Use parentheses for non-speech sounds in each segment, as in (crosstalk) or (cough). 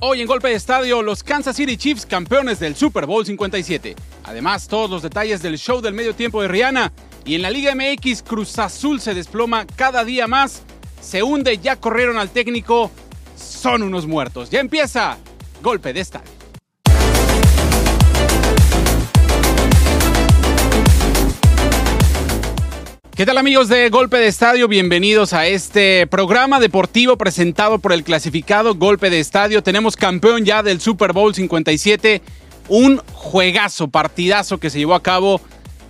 Hoy en Golpe de Estadio, los Kansas City Chiefs campeones del Super Bowl 57. Además, todos los detalles del show del medio tiempo de Rihanna. Y en la Liga MX, Cruz Azul se desploma cada día más. Se hunde, ya corrieron al técnico. Son unos muertos. Ya empieza Golpe de Estadio. ¿Qué tal amigos de Golpe de Estadio? Bienvenidos a este programa deportivo presentado por el clasificado Golpe de Estadio. Tenemos campeón ya del Super Bowl 57, un juegazo, partidazo que se llevó a cabo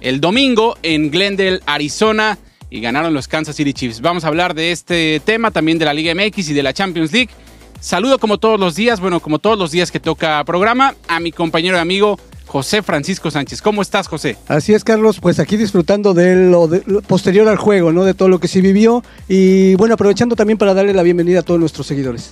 el domingo en Glendale, Arizona y ganaron los Kansas City Chiefs. Vamos a hablar de este tema, también de la Liga MX y de la Champions League. Saludo como todos los días, bueno, como todos los días que toca programa, a mi compañero y amigo José Francisco Sánchez. ¿Cómo estás, José? Así es, Carlos, pues aquí disfrutando de lo, posterior al juego, ¿no? De todo lo que se vivió y bueno, aprovechando también para darle la bienvenida a todos nuestros seguidores.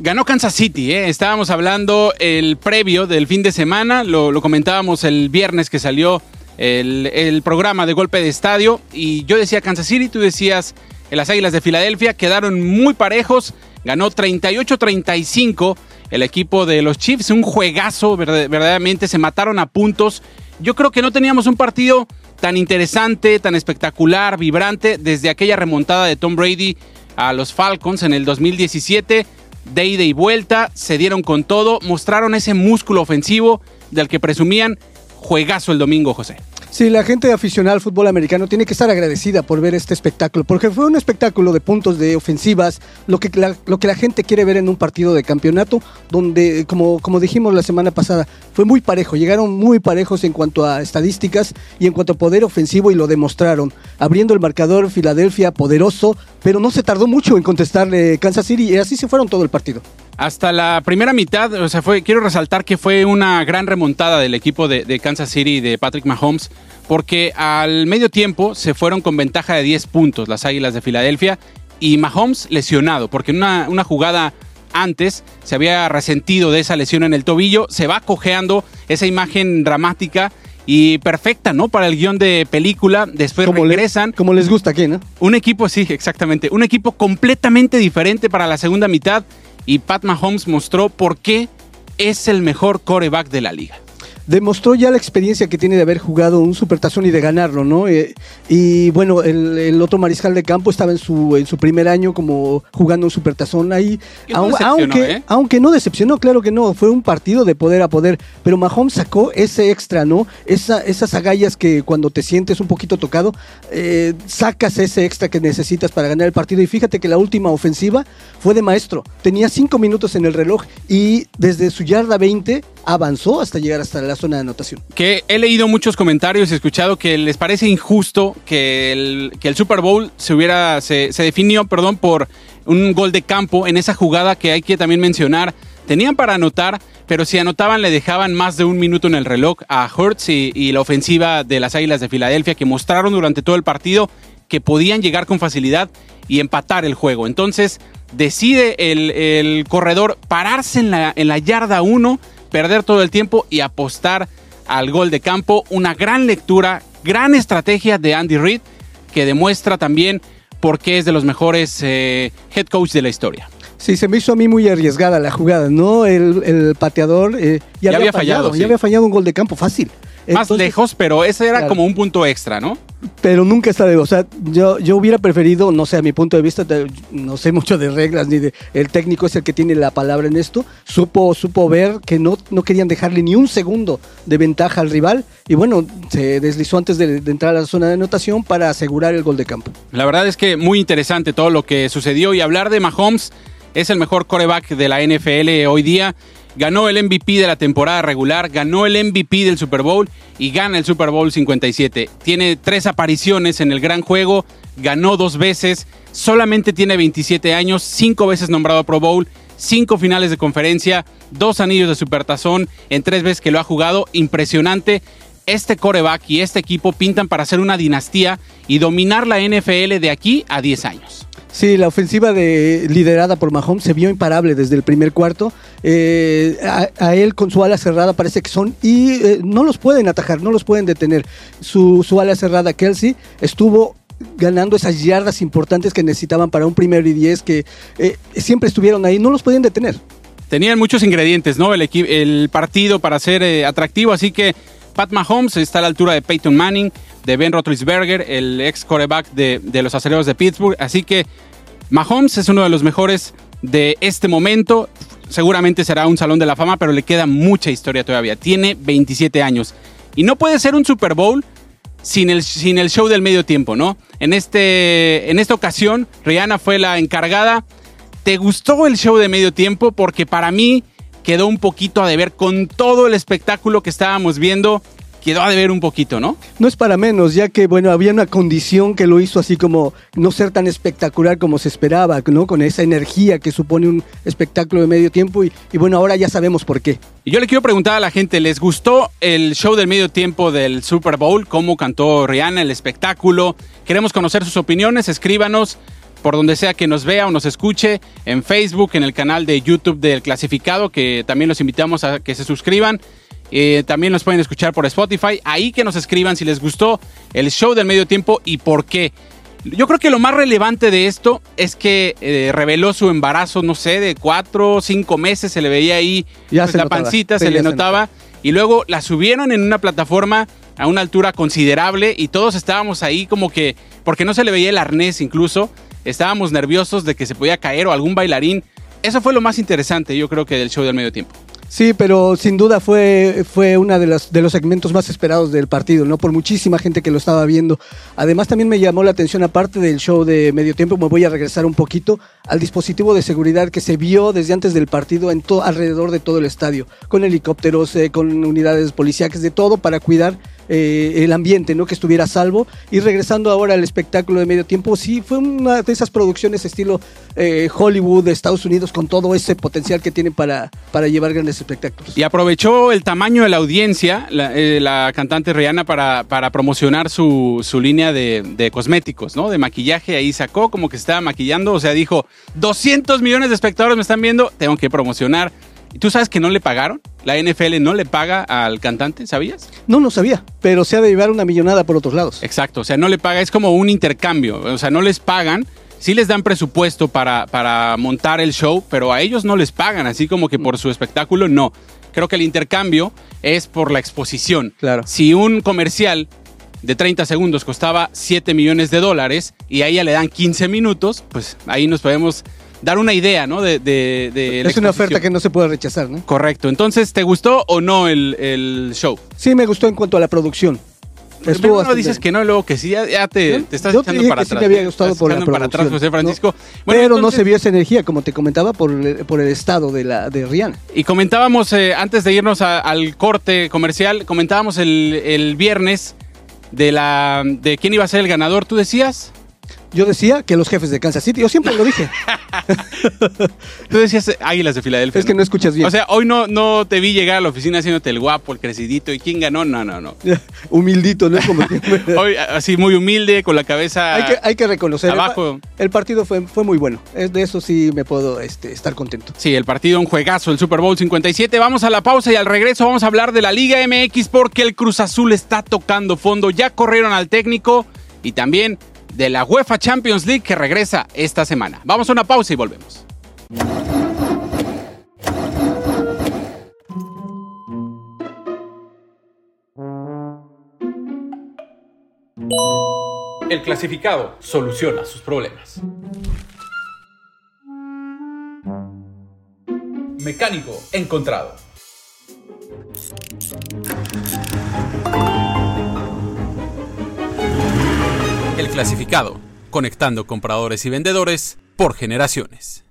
Ganó Kansas City, ¿eh? estábamos hablando el previo del fin de semana, lo, comentábamos el viernes que salió el, el, programa de golpe de estadio y yo decía Kansas City, tú decías las Águilas de Filadelfia, quedaron muy parejos, ganó 38-35 el equipo de los Chiefs. Un juegazo, verdaderamente, se mataron a puntos. Yo creo que no teníamos un partido tan interesante, tan espectacular, vibrante, desde aquella remontada de Tom Brady a los Falcons en el 2017. De ida y vuelta, se dieron con todo, mostraron ese músculo ofensivo del que presumían. Juegazo el domingo, José. Sí, la gente aficionada al fútbol americano tiene que estar agradecida por ver este espectáculo, porque fue un espectáculo de puntos de ofensivas, lo que la, lo que la gente quiere ver en un partido de campeonato, donde, como, como dijimos la semana pasada, fue muy parejo, llegaron muy parejos en cuanto a estadísticas y en cuanto a poder ofensivo y lo demostraron, abriendo el marcador Filadelfia poderoso, pero no se tardó mucho en contestarle Kansas City y así se fueron todo el partido. Hasta la primera mitad, o sea, fue, quiero resaltar que fue una gran remontada del equipo de, de Kansas City de Patrick Mahomes porque al medio tiempo se fueron con ventaja de 10 puntos las Águilas de Filadelfia y Mahomes lesionado, porque en una, una jugada antes se había resentido de esa lesión en el tobillo, se va cojeando esa imagen dramática y perfecta, ¿no? Para el guion de película. Después regresan. como les gusta aquí, ¿no? Un equipo, sí, exactamente. Un equipo completamente diferente para la segunda mitad. Y Pat Mahomes mostró por qué es el mejor coreback de la liga demostró ya la experiencia que tiene de haber jugado un supertazón y de ganarlo, ¿no? Eh, y bueno, el, otro mariscal de campo estaba en su, en su primer año como jugando un supertazón ahí. aunque, ¿eh? aunque no decepcionó, claro que no, fue un partido de poder a poder, pero Mahomes sacó ese extra, ¿no? Esa, esas agallas que cuando te sientes un poquito tocado, eh, sacas ese extra que necesitas para ganar el partido. Y fíjate que la última ofensiva fue de maestro. Tenía cinco minutos en el reloj y desde su yarda 20 avanzó hasta llegar hasta la zona de anotación. Que he leído muchos comentarios y escuchado que les parece injusto que el, Super Bowl se hubiera, se, se definió, perdón, por un gol de campo en esa jugada que hay que también mencionar. Tenían para anotar, pero si anotaban le dejaban más de un minuto en el reloj a Hurts y, la ofensiva de las Águilas de Filadelfia que mostraron durante todo el partido que podían llegar con facilidad y empatar el juego. Entonces decide el, el corredor pararse en la, en la yarda 1 perder todo el tiempo y apostar al gol de campo. Una gran lectura, gran estrategia de Andy Reid que demuestra también por qué es de los mejores eh, head coach de la historia. Sí, se me hizo a mí muy arriesgada la jugada, ¿no? El, pateador eh, ya, había, fallado, ya había fallado un gol de campo fácil más lejos, pero ese era como un punto extra, ¿no? Pero nunca está de, o sea, yo, yo hubiera preferido, no sé, a mi punto de vista, no sé mucho de reglas ni de, el técnico es el que tiene la palabra en esto, supo, supo ver que no, no querían dejarle ni un segundo de ventaja al rival y bueno, se deslizó antes de, de entrar a la zona de anotación para asegurar el gol de campo. La verdad es que muy interesante todo lo que sucedió y hablar de Mahomes es el mejor coreback de la NFL hoy día ganó el MVP de la temporada regular, ganó el MVP del Super Bowl y gana el Super Bowl 57. Tiene tres apariciones en el gran juego, ganó dos veces, solamente tiene 27 años, cinco veces nombrado Pro Bowl, cinco finales de conferencia, dos anillos de supertazón en tres veces que lo ha jugado, impresionante. Este coreback y este equipo pintan para hacer una dinastía y dominar la NFL de aquí a 10 años. Sí, la ofensiva de, liderada por Mahomes se vio imparable desde el primer cuarto. Eh, a, él con su ala cerrada parece que son y eh, no los pueden atajar, no los pueden detener. Su, ala cerrada, Kelsey, estuvo ganando esas yardas importantes que necesitaban para un primer y diez que eh, siempre estuvieron ahí, no los podían detener. tenían muchos ingredientes, ¿no? El, el partido para ser atractivo, así que Pat Mahomes está a la altura de Peyton Manning, de Ben Roethlisberger, el ex coreback de, de los aceleros de Pittsburgh, así que Mahomes es uno de los mejores de este momento. Seguramente será un salón de la fama, pero le queda mucha historia todavía. Tiene 27 años. Y no puede ser un Super Bowl sin el, sin el show del medio tiempo, ¿no? En, este, en esta ocasión, Rihanna fue la encargada. ¿Te gustó el show de medio tiempo? Porque para mí quedó un poquito a deber con todo el espectáculo que estábamos viendo quedó a deber un poquito, ¿no? No es para menos, ya que, bueno, había una condición que lo hizo así como no ser tan espectacular como se esperaba, ¿no? Con esa energía que supone un espectáculo de medio tiempo y, bueno, ahora ya sabemos por qué. Y yo le quiero preguntar a la gente, ¿les gustó el show del medio tiempo del Super Bowl? ¿Cómo cantó Rihanna, el espectáculo? Queremos conocer sus opiniones, escríbanos por donde sea que nos vea o nos escuche, en Facebook, en el canal de YouTube del clasificado, que también los invitamos a que se suscriban. Eh, también nos pueden escuchar por Spotify. Ahí que nos escriban si les gustó el show del medio tiempo y por qué. Yo creo que lo más relevante de esto es que eh, reveló su embarazo, no sé, de cuatro o cinco meses, se le veía ahí ya pues, se la notaba. pancita, Sí, se le se notaba, y luego la subieron en una plataforma a una altura considerable y todos estábamos ahí como que, porque no se le veía el arnés incluso, estábamos nerviosos de que se podía caer o algún bailarín. Eso fue lo más interesante, yo creo que del show del medio tiempo. Sí, pero sin duda fue, fue uno de de los segmentos más esperados del partido, ¿no? Por muchísima gente que lo estaba viendo. Además, también me llamó la atención, aparte del show de medio tiempo, me voy a regresar un poquito al dispositivo de seguridad que se vio desde antes del partido en alrededor de todo el estadio, con helicópteros, eh, con unidades policíacas, de todo para cuidar eh, el ambiente, ¿no? Que estuviera a salvo. Y regresando ahora al espectáculo de medio tiempo, sí, fue una de esas producciones estilo eh, Hollywood de Estados Unidos con todo ese potencial que tienen para, para llevar grandes espectáculos. Y aprovechó el tamaño de la audiencia, la, eh, cantante Rihanna, para, para promocionar su, su línea de, de cosméticos, ¿no? De maquillaje. Ahí sacó como que se estaba maquillando. O sea, dijo, 200 millones de espectadores me están viendo, tengo que promocionar. ¿Y tú sabes que no le pagaron? La NFL no le paga al cantante, ¿sabías? No, no sabía, pero se ha de llevar una millonada por otros lados. Exacto, o sea, no le paga, es como un intercambio. O sea, no les pagan, sí les dan presupuesto para, para montar el show, pero a ellos no les pagan, así como que por su espectáculo, no. Creo que el intercambio es por la exposición. Claro. Si un comercial de 30 segundos costaba 7 millones de dólares y a ella le dan 15 minutos, pues ahí nos podemos dar una idea, ¿no? De, de- de Es una oferta que no se puede rechazar, ¿no? Correcto. Entonces, ¿te gustó o no el, el show? Sí, me gustó en cuanto a la producción. Estuvo Primero dices que no luego que sí, ya, ya te, te estás Yo te echando dije para que sí atrás. me había gustado por la para atrás, producción, José Francisco. ¿no? Bueno, pero no se vio esa energía, como te comentaba, por el, por el estado de, la, de Rihanna. Y comentábamos, eh, antes de irnos a- al corte comercial, comentábamos el, el viernes de la de quién iba a ser el ganador. ¿Tú decías? Yo decía que los jefes de Kansas City, yo siempre lo dije. (laughs) Tú decías eh, Águilas de Filadelfia. es que no escuchas bien. O sea, hoy no, no te vi llegar a la oficina haciéndote el guapo, el crecidito. ¿Y quién ganó? No, no, no. (laughs) Humildito, ¿no? Como. (laughs) Hoy así muy humilde, con la cabeza hay, que, hay que reconocer. abajo. El, partido fue, fue muy bueno. De eso sí me puedo este, estar contento. Sí, el partido, un juegazo, el Super Bowl 57. Vamos a la pausa y al regreso vamos a hablar de la Liga MX porque el Cruz Azul está tocando fondo. Ya corrieron al técnico y también de la UEFA Champions League que regresa esta semana. Vamos a una pausa y volvemos. El clasificado soluciona sus problemas. Mecánico encontrado. El clasificado, conectando compradores y vendedores por generaciones.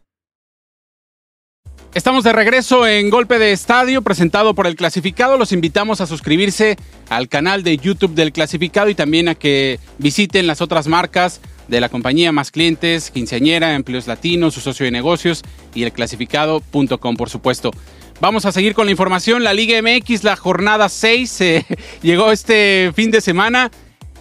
Estamos de regreso en Golpe de Estadio, presentado por el Clasificado. Los invitamos a suscribirse al canal de YouTube del Clasificado y también a que visiten las otras marcas de la compañía Más Clientes, Quinceañera, Empleos Latinos, su socio de negocios y el clasificado.com, por supuesto. Vamos a seguir con la información. La Liga MX, la jornada 6, (laughs) eh, llegó este fin de semana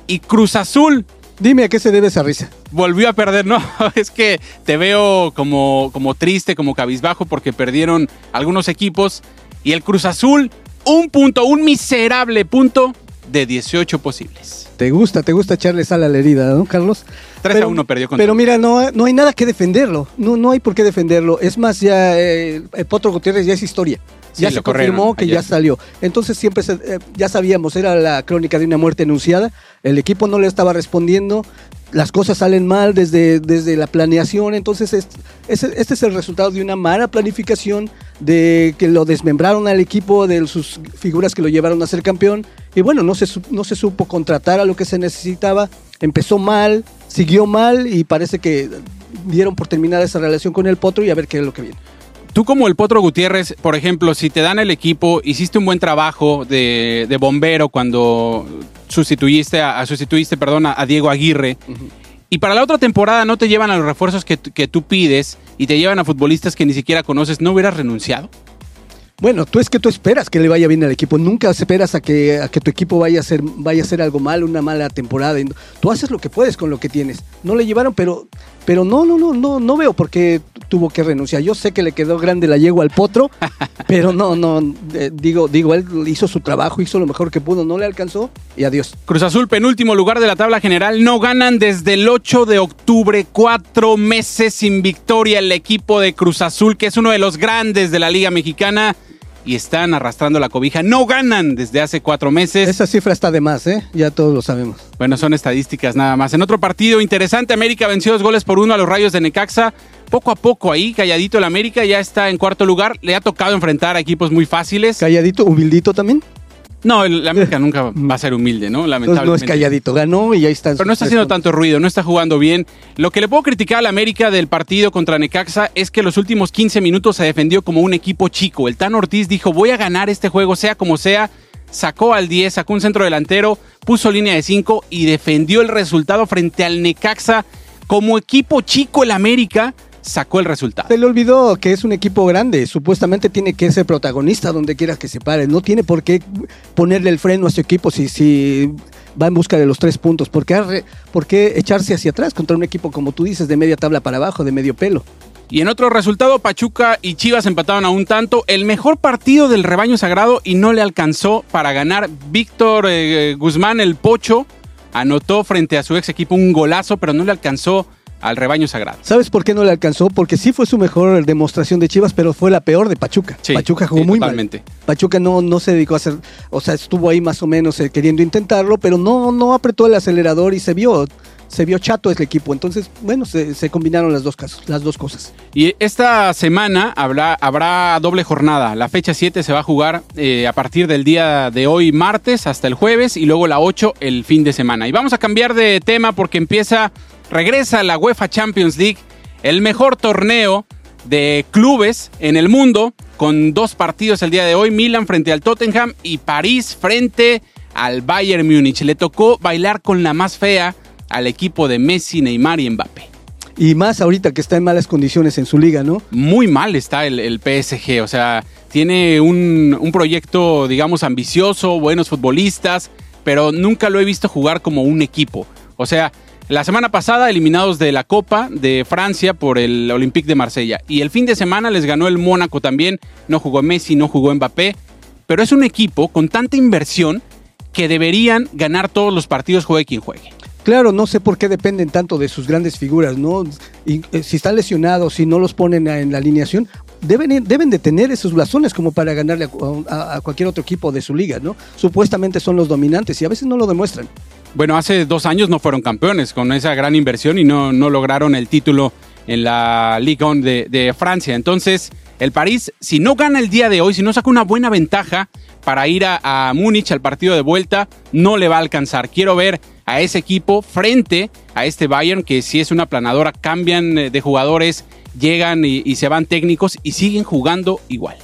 y Cruz Azul Dime a qué se debe esa risa. volvió a perder, no, (laughs) es que te veo como, como triste, como cabizbajo porque perdieron algunos equipos y el Cruz Azul, un punto, un miserable punto de 18 posibles. Te gusta, te gusta echarle sal a la herida, ¿no, Carlos? 3 a 1 perdió con Pero mira, no, no hay nada que defenderlo. No, no hay por qué defenderlo. Es más, ya eh, el Potro Gutiérrez ya es historia. Sí, ya se corrieron confirmó que ayer. ya salió. Entonces siempre se- eh, ya sabíamos, era la crónica de una muerte anunciada. El equipo no le estaba respondiendo. Las cosas salen mal desde, desde la planeación. Entonces es- es- este es el resultado de una mala planificación, de que lo desmembraron al equipo, de sus figuras que lo llevaron a ser campeón. Y bueno, no se, no se supo contratar a lo que se necesitaba. Empezó mal, siguió mal y parece que dieron por terminada esa relación con el Potro y a ver qué es lo que viene. Tú como el Potro Gutiérrez, por ejemplo, si te dan el equipo, hiciste un buen trabajo de bombero cuando sustituiste a, a- sustituiste, perdón, a, a Diego Aguirre. Y para la otra temporada no te llevan a los refuerzos que, que tú pides y te llevan a futbolistas que ni siquiera conoces, ¿no hubieras renunciado? Bueno, tú es que tú esperas que le vaya bien al equipo, nunca esperas a que, a que tu equipo vaya a hacer vaya a hacer algo mal, una mala temporada. Tú haces lo que puedes con lo que tienes. No le llevaron, pero pero no, no, no, no, no veo por qué tuvo que renunciar. Yo sé que le quedó grande la yegua al potro, (laughs) pero no, no, eh, digo, digo, él hizo su trabajo, hizo lo mejor que pudo, no le alcanzó y adiós. Cruz Azul, penúltimo lugar de la tabla general, no ganan desde el 8 de octubre, cuatro meses sin victoria el equipo de Cruz Azul, que es uno de los grandes de la Liga Mexicana, y están arrastrando la cobija. No ganan desde hace cuatro meses. Esa cifra está de más, ¿eh? Ya todos lo sabemos. Bueno, son estadísticas nada más. En otro partido interesante, América venció dos goles por uno a los Rayos de Necaxa. Poco a poco ahí, calladito el América, ya está en cuarto lugar. Le ha tocado enfrentar a equipos muy fáciles. Calladito, humildito también. No, el América nunca va a ser humilde, ¿no? Entonces Lamentablemente. no es calladito, ganó y ahí están. Pero no está haciendo tanto ruido, no está jugando bien. Lo que le puedo criticar al América del partido contra Necaxa es que los últimos 15 minutos se defendió como un equipo chico. El Tan Ortiz dijo, voy a ganar este juego, sea como sea. Sacó al 10, sacó un centro delantero, puso línea de 5 y defendió el resultado frente al Necaxa. Como equipo chico el América sacó el resultado. Se le olvidó que es un equipo grande. Supuestamente tiene que ser protagonista donde quiera que se pare. No tiene por qué ponerle el freno a su equipo si, si va en busca de los tres puntos. ¿Por qué, por qué echarse hacia atrás contra un equipo, como tú dices, de media tabla para abajo, de medio pelo? Y en otro resultado, Pachuca y Chivas empataron a un tanto. El mejor partido del rebaño sagrado y no le alcanzó para ganar. Víctor eh, Guzmán, el Pocho, anotó frente a su ex equipo un golazo, pero no le alcanzó al rebaño sagrado. ¿Sabes por qué no le alcanzó? Porque sí fue su mejor demostración de Chivas, pero fue la peor de Pachuca. Sí, Pachuca jugó sí, muy totalmente. mal. Pachuca no, no se dedicó a hacer, o sea, estuvo ahí más o menos eh, queriendo intentarlo, pero no, no apretó el acelerador y se vio, se vio chato el equipo. Entonces, bueno, se, se combinaron las dos casos, las dos cosas. Y esta semana habrá, habrá doble jornada. La fecha 7 se va a jugar eh, a partir del día de hoy, martes, hasta el jueves, y luego la 8 el fin de semana. Y vamos a cambiar de tema porque empieza, regresa la UEFA Champions League, el mejor torneo de clubes en el mundo, con dos partidos el día de hoy, Milan frente al Tottenham y París frente al Bayern Múnich. Le tocó bailar con la más fea al equipo de Messi, Neymar y Mbappé. Y más ahorita que está en malas condiciones en su liga, ¿no? muy mal está el, el PSG. O sea, tiene un, un proyecto, digamos, ambicioso, buenos futbolistas, pero nunca lo he visto jugar como un equipo. O sea, la semana pasada eliminados de la Copa de Francia por el Olympique de Marsella. Y el fin de semana les ganó el Mónaco también. No jugó Messi, no jugó Mbappé. Pero es un equipo con tanta inversión que deberían ganar todos los partidos, juegue quien juegue. Claro, no sé por qué dependen tanto de sus grandes figuras, ¿no? Y, eh, si están lesionados, si no los ponen en la alineación, deben, deben de tener esos blasones como para ganarle a cualquier otro equipo de su liga, ¿no? Supuestamente son los dominantes y a veces no lo demuestran. Bueno, hace dos años no fueron campeones con esa gran inversión y no, no lograron el título en la Ligue 1 de, Francia. Entonces, el París, si no gana el día de hoy, si no saca una buena ventaja para ir a, Múnich al partido de vuelta, no le va a alcanzar. Quiero ver a ese equipo frente a este Bayern, que si es una planadora, cambian eh, de jugadores, llegan y, y se van técnicos y siguen jugando igual.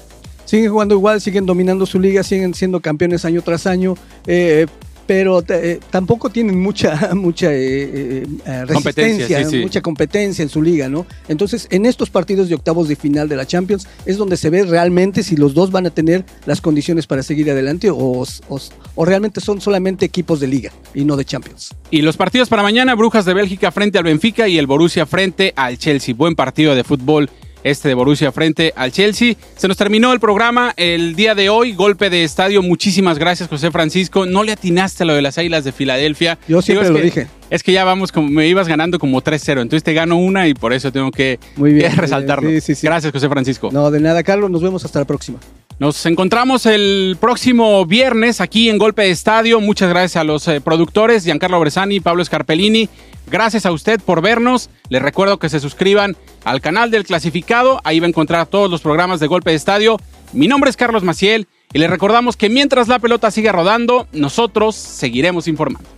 Siguen jugando igual, siguen dominando su liga, siguen siendo campeones año tras año, eh, pero eh, tampoco tienen mucha, (laughs) mucha eh, eh, eh, Competencia, resistencia, sí, sí. mucha competencia en su liga, ¿no? Entonces, en estos partidos de octavos de final de la Champions es donde se ve realmente si los dos van a tener las condiciones para seguir adelante o, o- o realmente son solamente equipos de liga y no de Champions. Y los partidos para mañana, Brujas de Bélgica frente al Benfica y el Borussia frente al Chelsea. Buen partido de fútbol este de Borussia frente al Chelsea. Se nos terminó el programa el día de hoy, golpe de estadio. Muchísimas gracias, José Francisco. No le atinaste a lo de las Águilas de Filadelfia. Yo siempre lo dije. Es que ya vamos, como me ibas ganando como 3-0, entonces te gano una y por eso tengo que, muy bien, (laughs) resaltarlo. Gracias, José Francisco. No, de nada, Carlos. Nos vemos hasta la próxima. Nos encontramos el próximo viernes aquí en Golpe de Estadio. Muchas gracias a los eh, productores, Giancarlo Bresani, Pablo Scarpellini. Gracias a usted por vernos. Les recuerdo que se suscriban al canal del clasificado. Ahí va a encontrar todos los programas de Golpe de Estadio. Mi nombre es Carlos Maciel y les recordamos que mientras la pelota siga rodando, nosotros seguiremos informando.